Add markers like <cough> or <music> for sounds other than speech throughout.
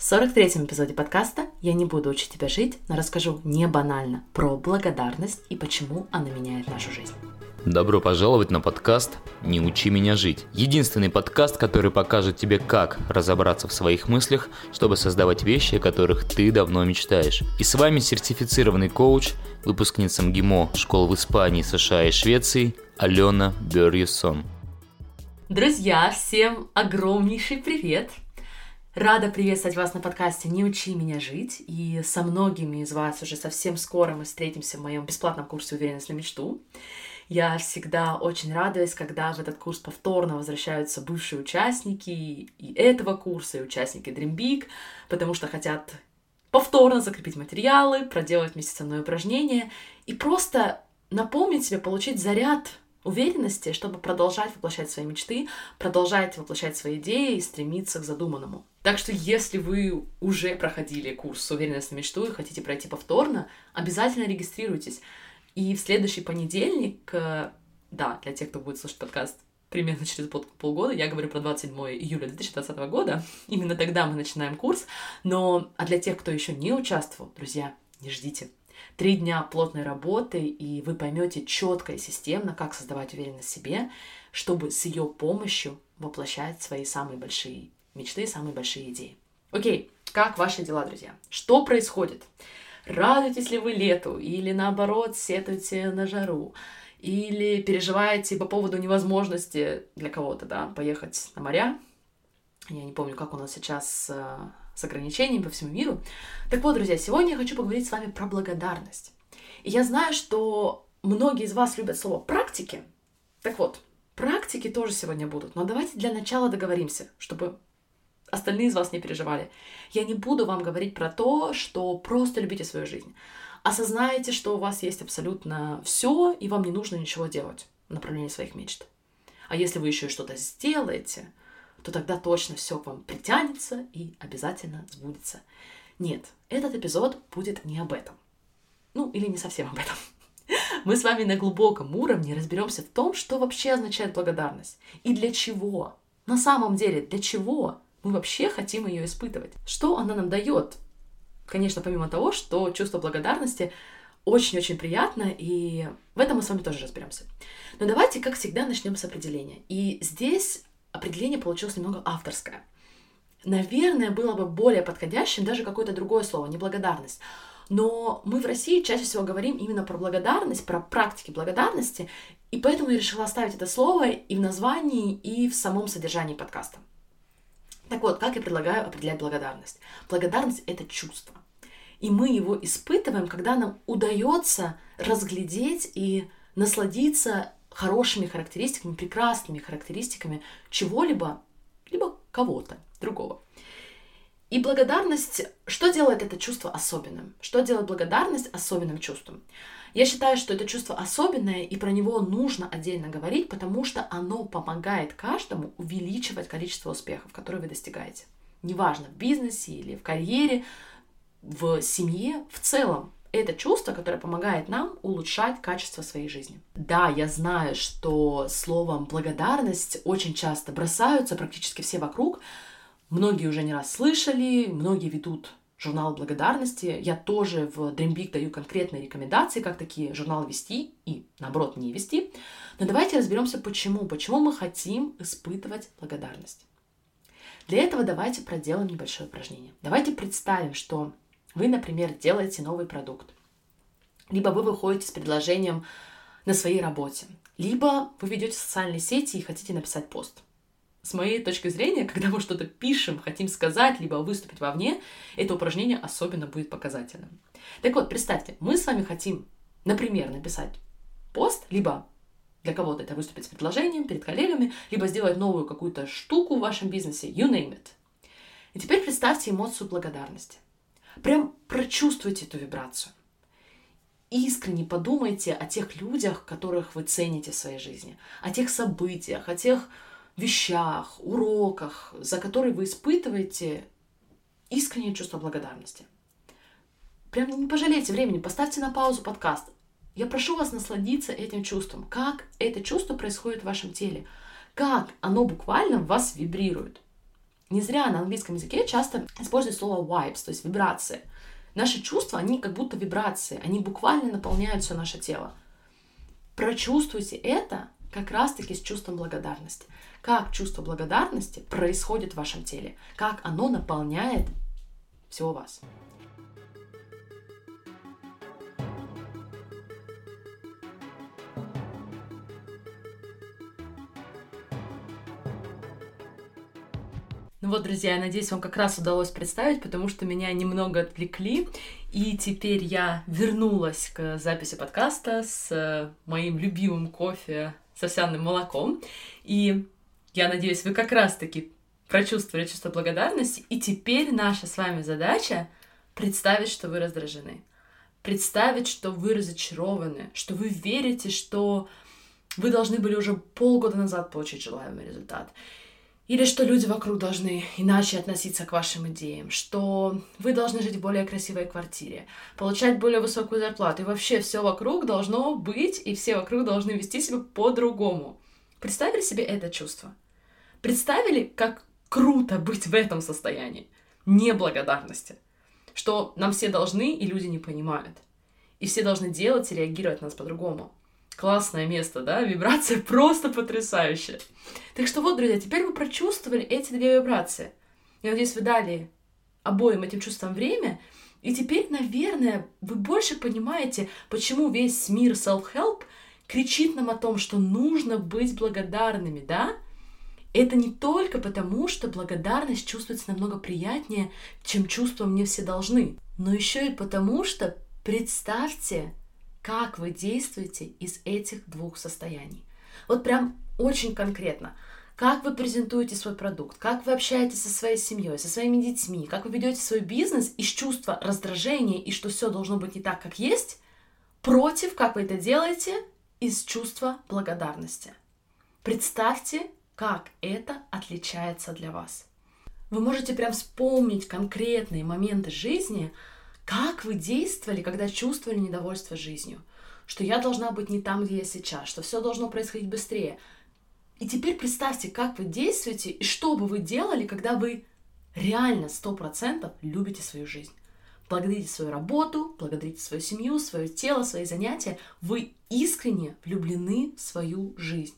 В 43-м эпизоде подкаста я не буду учить тебя жить, но расскажу не банально про благодарность и почему она меняет нашу жизнь. Добро пожаловать на подкаст «Не учи меня жить». Единственный подкаст, который покажет тебе, как разобраться в своих мыслях, чтобы создавать вещи, о которых ты давно мечтаешь. И с вами сертифицированный коуч, выпускница МГИМО школ в Испании, США и Швеции Алена Берьюсон. Друзья, всем огромнейший привет! Рада приветствовать вас на подкасте «Не учи меня жить». И со многими из вас уже совсем скоро мы встретимся в моем бесплатном курсе «Уверенность на мечту». Я всегда очень радуюсь, когда в этот курс повторно возвращаются бывшие участники и этого курса, и участники Dream Big, потому что хотят повторно закрепить материалы, проделать вместе со мной упражнения и просто напомнить себе, получить заряд уверенности, чтобы продолжать воплощать свои мечты, продолжать воплощать свои идеи и стремиться к задуманному. Так что если вы уже проходили курс «Уверенность на мечту» и хотите пройти повторно, обязательно регистрируйтесь. И в следующий понедельник, э, да, для тех, кто будет слушать подкаст примерно через полгода, я говорю про 27 июля 2020 года, именно тогда мы начинаем курс, но а для тех, кто еще не участвовал, друзья, не ждите, Три дня плотной работы, и вы поймете четко и системно, как создавать уверенность в себе, чтобы с ее помощью воплощать свои самые большие мечты, самые большие идеи. Окей, как ваши дела, друзья? Что происходит? Радуетесь ли вы лету или наоборот сетуете на жару? Или переживаете по поводу невозможности для кого-то, да, поехать на моря? Я не помню, как у нас сейчас э, с ограничениями по всему миру. Так вот, друзья, сегодня я хочу поговорить с вами про благодарность. И я знаю, что многие из вас любят слово «практики». Так вот, практики тоже сегодня будут, но давайте для начала договоримся, чтобы остальные из вас не переживали. Я не буду вам говорить про то, что просто любите свою жизнь. Осознайте, что у вас есть абсолютно все, и вам не нужно ничего делать в направлении своих мечт. А если вы еще и что-то сделаете, то тогда точно все к вам притянется и обязательно сбудется. Нет, этот эпизод будет не об этом. Ну, или не совсем об этом. <laughs> Мы с вами на глубоком уровне разберемся в том, что вообще означает благодарность и для чего. На самом деле, для чего мы вообще хотим ее испытывать? Что она нам дает? Конечно, помимо того, что чувство благодарности очень-очень приятно, и в этом мы с вами тоже разберемся. Но давайте, как всегда, начнем с определения. И здесь определение получилось немного авторское. Наверное, было бы более подходящим даже какое-то другое слово, неблагодарность. Но мы в России чаще всего говорим именно про благодарность, про практики благодарности, и поэтому я решила оставить это слово и в названии, и в самом содержании подкаста. Так вот, как я предлагаю определять благодарность? Благодарность — это чувство. И мы его испытываем, когда нам удается разглядеть и насладиться хорошими характеристиками, прекрасными характеристиками чего-либо, либо кого-то другого. И благодарность, что делает это чувство особенным? Что делает благодарность особенным чувством? Я считаю, что это чувство особенное, и про него нужно отдельно говорить, потому что оно помогает каждому увеличивать количество успехов, которые вы достигаете. Неважно, в бизнесе или в карьере, в семье, в целом это чувство, которое помогает нам улучшать качество своей жизни. Да, я знаю, что словом благодарность очень часто бросаются практически все вокруг. Многие уже не раз слышали, многие ведут журнал благодарности. Я тоже в Dream Big даю конкретные рекомендации, как такие журналы вести и, наоборот, не вести. Но давайте разберемся, почему. Почему мы хотим испытывать благодарность. Для этого давайте проделаем небольшое упражнение. Давайте представим, что вы, например, делаете новый продукт, либо вы выходите с предложением на своей работе, либо вы ведете социальные сети и хотите написать пост. С моей точки зрения, <laughs> когда мы что-то пишем, хотим сказать, либо выступить вовне, это упражнение особенно будет показательным. Так вот, представьте, мы с вами хотим, например, написать пост, либо для кого-то это выступить с предложением перед коллегами, либо сделать новую какую-то штуку в вашем бизнесе, you name it. И теперь представьте эмоцию благодарности – Прям прочувствуйте эту вибрацию. Искренне подумайте о тех людях, которых вы цените в своей жизни, о тех событиях, о тех вещах, уроках, за которые вы испытываете искреннее чувство благодарности. Прям не пожалейте времени, поставьте на паузу подкаст. Я прошу вас насладиться этим чувством. Как это чувство происходит в вашем теле. Как оно буквально в вас вибрирует. Не зря на английском языке часто используют слово vibes, то есть вибрации. Наши чувства, они как будто вибрации, они буквально наполняют все наше тело. Прочувствуйте это как раз-таки с чувством благодарности. Как чувство благодарности происходит в вашем теле, как оно наполняет всего вас. Ну вот, друзья, я надеюсь, вам как раз удалось представить, потому что меня немного отвлекли, и теперь я вернулась к записи подкаста с э, моим любимым кофе с овсяным молоком, и я надеюсь, вы как раз-таки прочувствовали чувство благодарности, и теперь наша с вами задача представить, что вы раздражены, представить, что вы разочарованы, что вы верите, что вы должны были уже полгода назад получить желаемый результат. Или что люди вокруг должны иначе относиться к вашим идеям, что вы должны жить в более красивой квартире, получать более высокую зарплату, и вообще все вокруг должно быть, и все вокруг должны вести себя по-другому. Представили себе это чувство? Представили, как круто быть в этом состоянии неблагодарности? Что нам все должны, и люди не понимают. И все должны делать и реагировать на нас по-другому классное место, да, <laughs> вибрация просто потрясающая. Так что вот, друзья, теперь вы прочувствовали эти две вибрации. Я надеюсь, вы дали обоим этим чувствам время, и теперь, наверное, вы больше понимаете, почему весь мир self-help кричит нам о том, что нужно быть благодарными, да? Это не только потому, что благодарность чувствуется намного приятнее, чем чувство «мне все должны», но еще и потому, что представьте, как вы действуете из этих двух состояний. Вот прям очень конкретно. Как вы презентуете свой продукт, как вы общаетесь со своей семьей, со своими детьми, как вы ведете свой бизнес из чувства раздражения и что все должно быть не так, как есть, против, как вы это делаете, из чувства благодарности. Представьте, как это отличается для вас. Вы можете прям вспомнить конкретные моменты жизни, как вы действовали, когда чувствовали недовольство жизнью? Что я должна быть не там, где я сейчас, что все должно происходить быстрее. И теперь представьте, как вы действуете и что бы вы делали, когда вы реально сто процентов любите свою жизнь. Благодарите свою работу, благодарите свою семью, свое тело, свои занятия. Вы искренне влюблены в свою жизнь.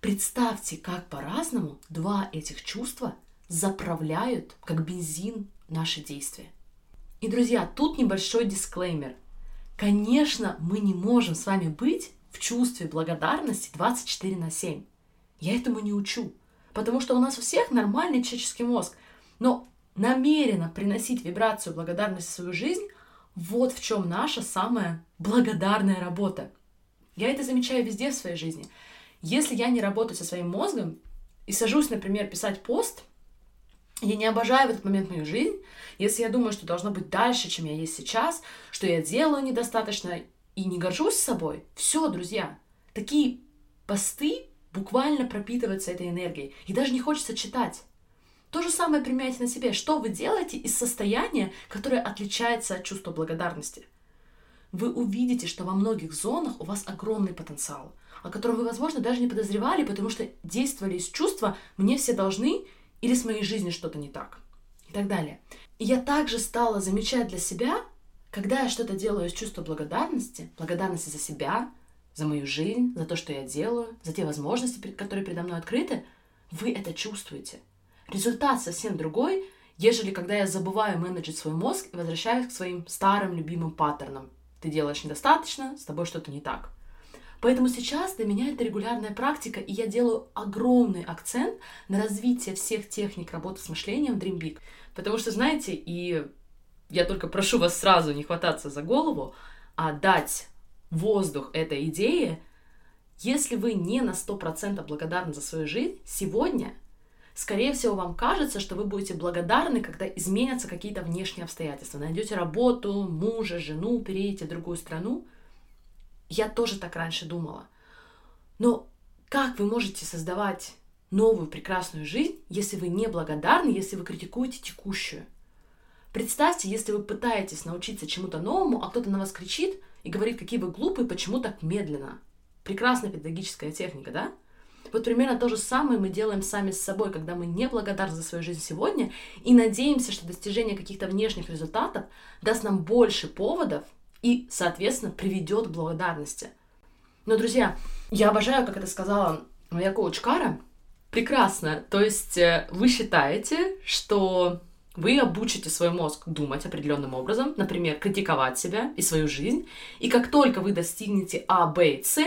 Представьте, как по-разному два этих чувства заправляют, как бензин, наши действия. И, друзья, тут небольшой дисклеймер. Конечно, мы не можем с вами быть в чувстве благодарности 24 на 7. Я этому не учу, потому что у нас у всех нормальный человеческий мозг. Но намеренно приносить вибрацию благодарности в свою жизнь – вот в чем наша самая благодарная работа. Я это замечаю везде в своей жизни. Если я не работаю со своим мозгом и сажусь, например, писать пост – я не обожаю в этот момент мою жизнь, если я думаю, что должно быть дальше, чем я есть сейчас, что я делаю недостаточно и не горжусь собой. Все, друзья, такие посты буквально пропитываются этой энергией. И даже не хочется читать. То же самое применяйте на себе. Что вы делаете из состояния, которое отличается от чувства благодарности? Вы увидите, что во многих зонах у вас огромный потенциал, о котором вы, возможно, даже не подозревали, потому что действовали из чувства «мне все должны», или с моей жизнью что-то не так и так далее. И я также стала замечать для себя, когда я что-то делаю из чувства благодарности, благодарности за себя, за мою жизнь, за то, что я делаю, за те возможности, которые передо мной открыты, вы это чувствуете. Результат совсем другой, ежели когда я забываю менеджить свой мозг и возвращаюсь к своим старым любимым паттернам. Ты делаешь недостаточно, с тобой что-то не так. Поэтому сейчас для меня это регулярная практика, и я делаю огромный акцент на развитие всех техник работы с мышлением Dream Big. Потому что, знаете, и я только прошу вас сразу не хвататься за голову, а дать воздух этой идее, если вы не на 100% благодарны за свою жизнь, сегодня, скорее всего, вам кажется, что вы будете благодарны, когда изменятся какие-то внешние обстоятельства. Найдете работу, мужа, жену, переедете в другую страну – я тоже так раньше думала. Но как вы можете создавать новую прекрасную жизнь, если вы не благодарны, если вы критикуете текущую? Представьте, если вы пытаетесь научиться чему-то новому, а кто-то на вас кричит и говорит, какие вы глупые, почему так медленно. Прекрасная педагогическая техника, да? Вот примерно то же самое мы делаем сами с собой, когда мы не благодарны за свою жизнь сегодня и надеемся, что достижение каких-то внешних результатов даст нам больше поводов и, соответственно, приведет к благодарности. Но, друзья, я обожаю, как это сказала моя коуч Кара, прекрасно. То есть э, вы считаете, что вы обучите свой мозг думать определенным образом, например, критиковать себя и свою жизнь, и как только вы достигнете А, Б и С,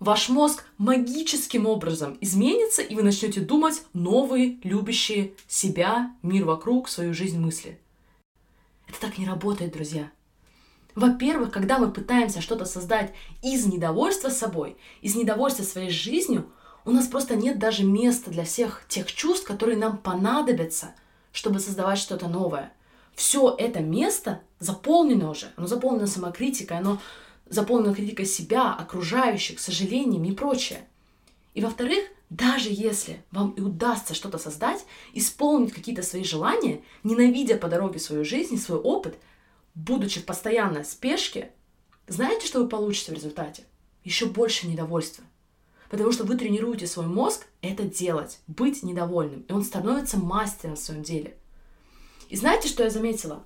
ваш мозг магическим образом изменится, и вы начнете думать новые, любящие себя, мир вокруг, свою жизнь мысли. Это так не работает, друзья. Во-первых, когда мы пытаемся что-то создать из недовольства собой, из недовольства своей жизнью, у нас просто нет даже места для всех тех чувств, которые нам понадобятся, чтобы создавать что-то новое. Все это место заполнено уже, оно заполнено самокритикой, оно заполнена критикой себя, окружающих, сожалениями и прочее. И во-вторых, даже если вам и удастся что-то создать, исполнить какие-то свои желания, ненавидя по дороге свою жизнь свой опыт, будучи в постоянной спешке, знаете, что вы получите в результате? Еще больше недовольства. Потому что вы тренируете свой мозг это делать, быть недовольным. И он становится мастером в своем деле. И знаете, что я заметила?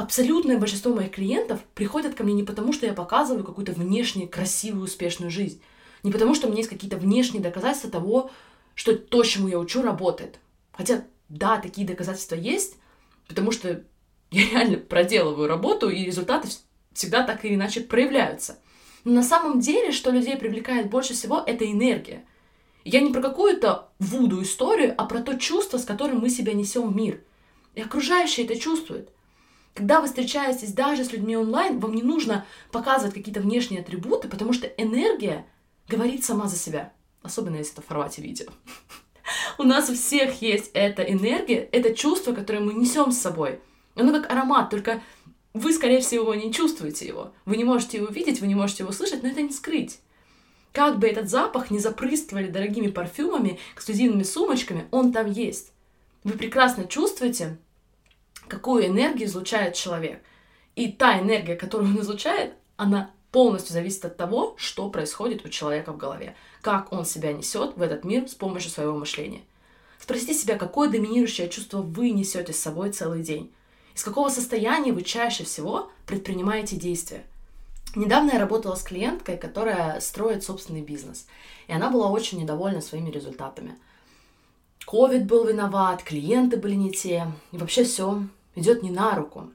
абсолютное большинство моих клиентов приходят ко мне не потому, что я показываю какую-то внешне красивую, успешную жизнь, не потому, что у меня есть какие-то внешние доказательства того, что то, чему я учу, работает. Хотя, да, такие доказательства есть, потому что я реально проделываю работу, и результаты всегда так или иначе проявляются. Но на самом деле, что людей привлекает больше всего, это энергия. Я не про какую-то вуду историю, а про то чувство, с которым мы себя несем в мир. И окружающие это чувствуют. Когда вы встречаетесь даже с людьми онлайн, вам не нужно показывать какие-то внешние атрибуты, потому что энергия говорит сама за себя. Особенно если это в формате видео. <laughs> У нас у всех есть эта энергия, это чувство, которое мы несем с собой. Оно как аромат, только вы, скорее всего, не чувствуете его. Вы не можете его видеть, вы не можете его слышать, но это не скрыть. Как бы этот запах не запрыскивали дорогими парфюмами, эксклюзивными сумочками, он там есть. Вы прекрасно чувствуете, какую энергию излучает человек. И та энергия, которую он излучает, она полностью зависит от того, что происходит у человека в голове, как он себя несет в этот мир с помощью своего мышления. Спросите себя, какое доминирующее чувство вы несете с собой целый день. Из какого состояния вы чаще всего предпринимаете действия. Недавно я работала с клиенткой, которая строит собственный бизнес. И она была очень недовольна своими результатами. Ковид был виноват, клиенты были не те, и вообще все идет не на руку.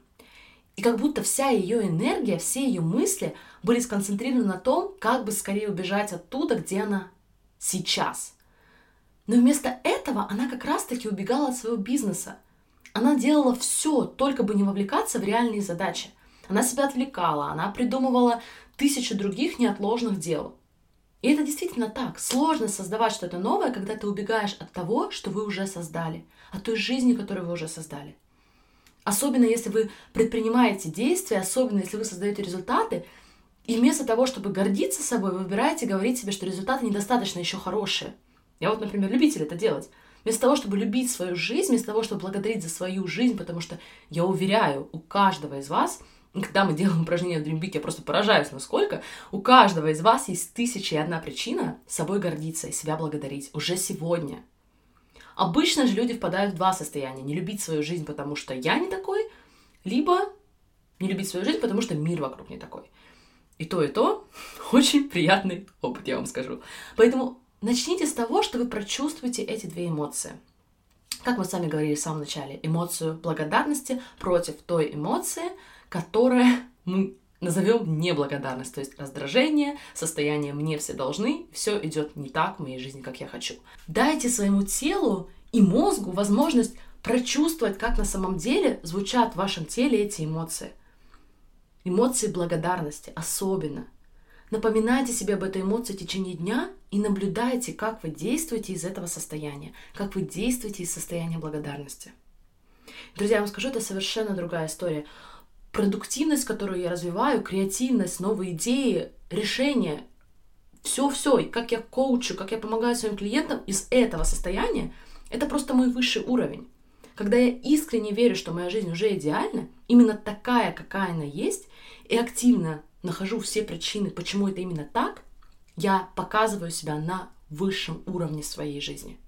И как будто вся ее энергия, все ее мысли были сконцентрированы на том, как бы скорее убежать оттуда, где она сейчас. Но вместо этого она как раз-таки убегала от своего бизнеса. Она делала все, только бы не вовлекаться в реальные задачи. Она себя отвлекала, она придумывала тысячи других неотложных дел. И это действительно так. Сложно создавать что-то новое, когда ты убегаешь от того, что вы уже создали, от той жизни, которую вы уже создали. Особенно если вы предпринимаете действия, особенно если вы создаете результаты, и вместо того, чтобы гордиться собой, вы выбираете говорить себе, что результаты недостаточно еще хорошие. Я вот, например, любитель это делать. Вместо того, чтобы любить свою жизнь, вместо того, чтобы благодарить за свою жизнь, потому что я уверяю, у каждого из вас, когда мы делаем упражнения в Dream я просто поражаюсь, насколько у каждого из вас есть тысяча и одна причина собой гордиться и себя благодарить уже сегодня. Обычно же люди впадают в два состояния. Не любить свою жизнь, потому что я не такой, либо не любить свою жизнь, потому что мир вокруг не такой. И то, и то <laughs> очень приятный опыт, я вам скажу. Поэтому начните с того, что вы прочувствуете эти две эмоции. Как мы сами говорили в самом начале, эмоцию благодарности против той эмоции, которая мы назовем неблагодарность, то есть раздражение, состояние «мне все должны», все идет не так в моей жизни, как я хочу. Дайте своему телу и мозгу возможность прочувствовать, как на самом деле звучат в вашем теле эти эмоции. Эмоции благодарности особенно. Напоминайте себе об этой эмоции в течение дня и наблюдайте, как вы действуете из этого состояния, как вы действуете из состояния благодарности. Друзья, я вам скажу, это совершенно другая история продуктивность, которую я развиваю, креативность, новые идеи, решения, все-все, и как я коучу, как я помогаю своим клиентам из этого состояния, это просто мой высший уровень. Когда я искренне верю, что моя жизнь уже идеальна, именно такая, какая она есть, и активно нахожу все причины, почему это именно так, я показываю себя на высшем уровне своей жизни.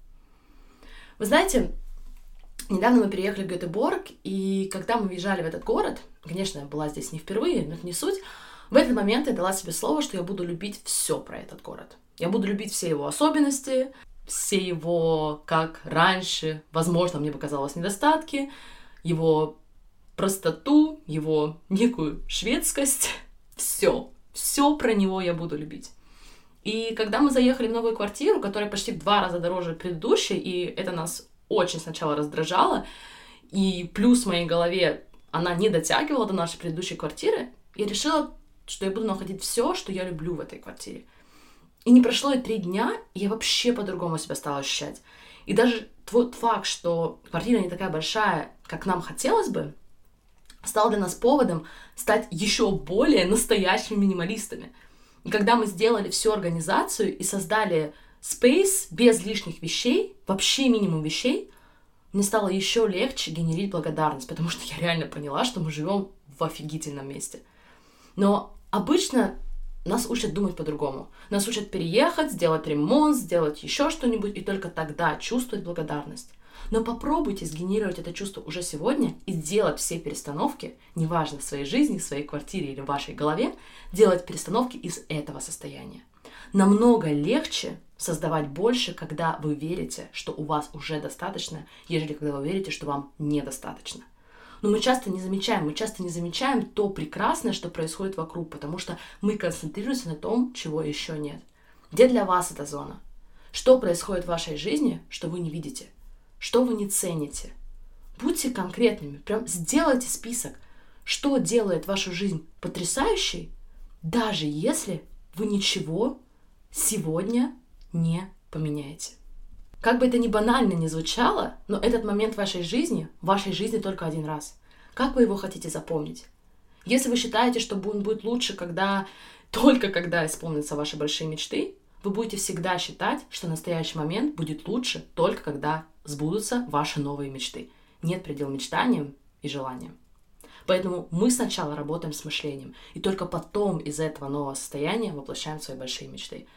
Вы знаете, недавно мы переехали в Гетеборг, и когда мы въезжали в этот город, конечно, я была здесь не впервые, но это не суть, в этот момент я дала себе слово, что я буду любить все про этот город. Я буду любить все его особенности, все его, как раньше, возможно, мне показалось, недостатки, его простоту, его некую шведскость, все, все про него я буду любить. И когда мы заехали в новую квартиру, которая почти в два раза дороже предыдущей, и это нас очень сначала раздражало, и плюс в моей голове она не дотягивала до нашей предыдущей квартиры, я решила, что я буду находить все, что я люблю в этой квартире. И не прошло и три дня, и я вообще по-другому себя стала ощущать. И даже тот факт, что квартира не такая большая, как нам хотелось бы, стал для нас поводом стать еще более настоящими минималистами. И когда мы сделали всю организацию и создали space без лишних вещей, вообще минимум вещей, мне стало еще легче генерить благодарность, потому что я реально поняла, что мы живем в офигительном месте. Но обычно нас учат думать по-другому. Нас учат переехать, сделать ремонт, сделать еще что-нибудь, и только тогда чувствовать благодарность. Но попробуйте сгенерировать это чувство уже сегодня и сделать все перестановки, неважно в своей жизни, в своей квартире или в вашей голове, делать перестановки из этого состояния. Намного легче создавать больше, когда вы верите, что у вас уже достаточно, ежели когда вы верите, что вам недостаточно. Но мы часто не замечаем, мы часто не замечаем то прекрасное, что происходит вокруг, потому что мы концентрируемся на том, чего еще нет. Где для вас эта зона? Что происходит в вашей жизни, что вы не видите? Что вы не цените? Будьте конкретными, прям сделайте список, что делает вашу жизнь потрясающей, даже если вы ничего сегодня не поменяете. Как бы это ни банально не звучало, но этот момент вашей жизни, вашей жизни только один раз. Как вы его хотите запомнить? Если вы считаете, что он будет лучше, когда <laughs> только когда исполнятся ваши большие мечты, вы будете всегда считать, что настоящий момент будет лучше только когда сбудутся ваши новые мечты. Нет предела мечтаниям и желаниям. Поэтому мы сначала работаем с мышлением, и только потом из этого нового состояния воплощаем свои большие мечты.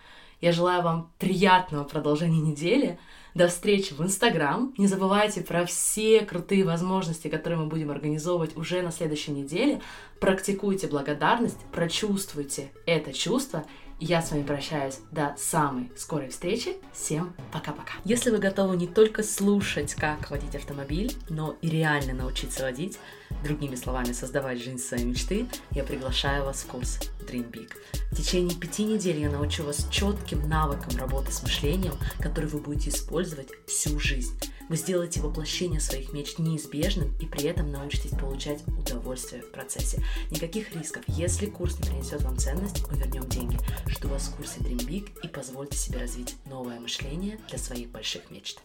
Я желаю вам приятного продолжения недели. До встречи в Инстаграм. Не забывайте про все крутые возможности, которые мы будем организовывать уже на следующей неделе. Практикуйте благодарность, прочувствуйте это чувство я с вами прощаюсь до самой скорой встречи. Всем пока-пока. Если вы готовы не только слушать, как водить автомобиль, но и реально научиться водить, другими словами, создавать жизнь своей мечты, я приглашаю вас в курс Dream Big. В течение пяти недель я научу вас четким навыкам работы с мышлением, который вы будете использовать всю жизнь. Вы сделаете воплощение своих мечт неизбежным и при этом научитесь получать удовольствие в процессе. Никаких рисков. Если курс не принесет вам ценность, мы вернем деньги. Жду вас в курсе Dream Big и позвольте себе развить новое мышление для своих больших мечт.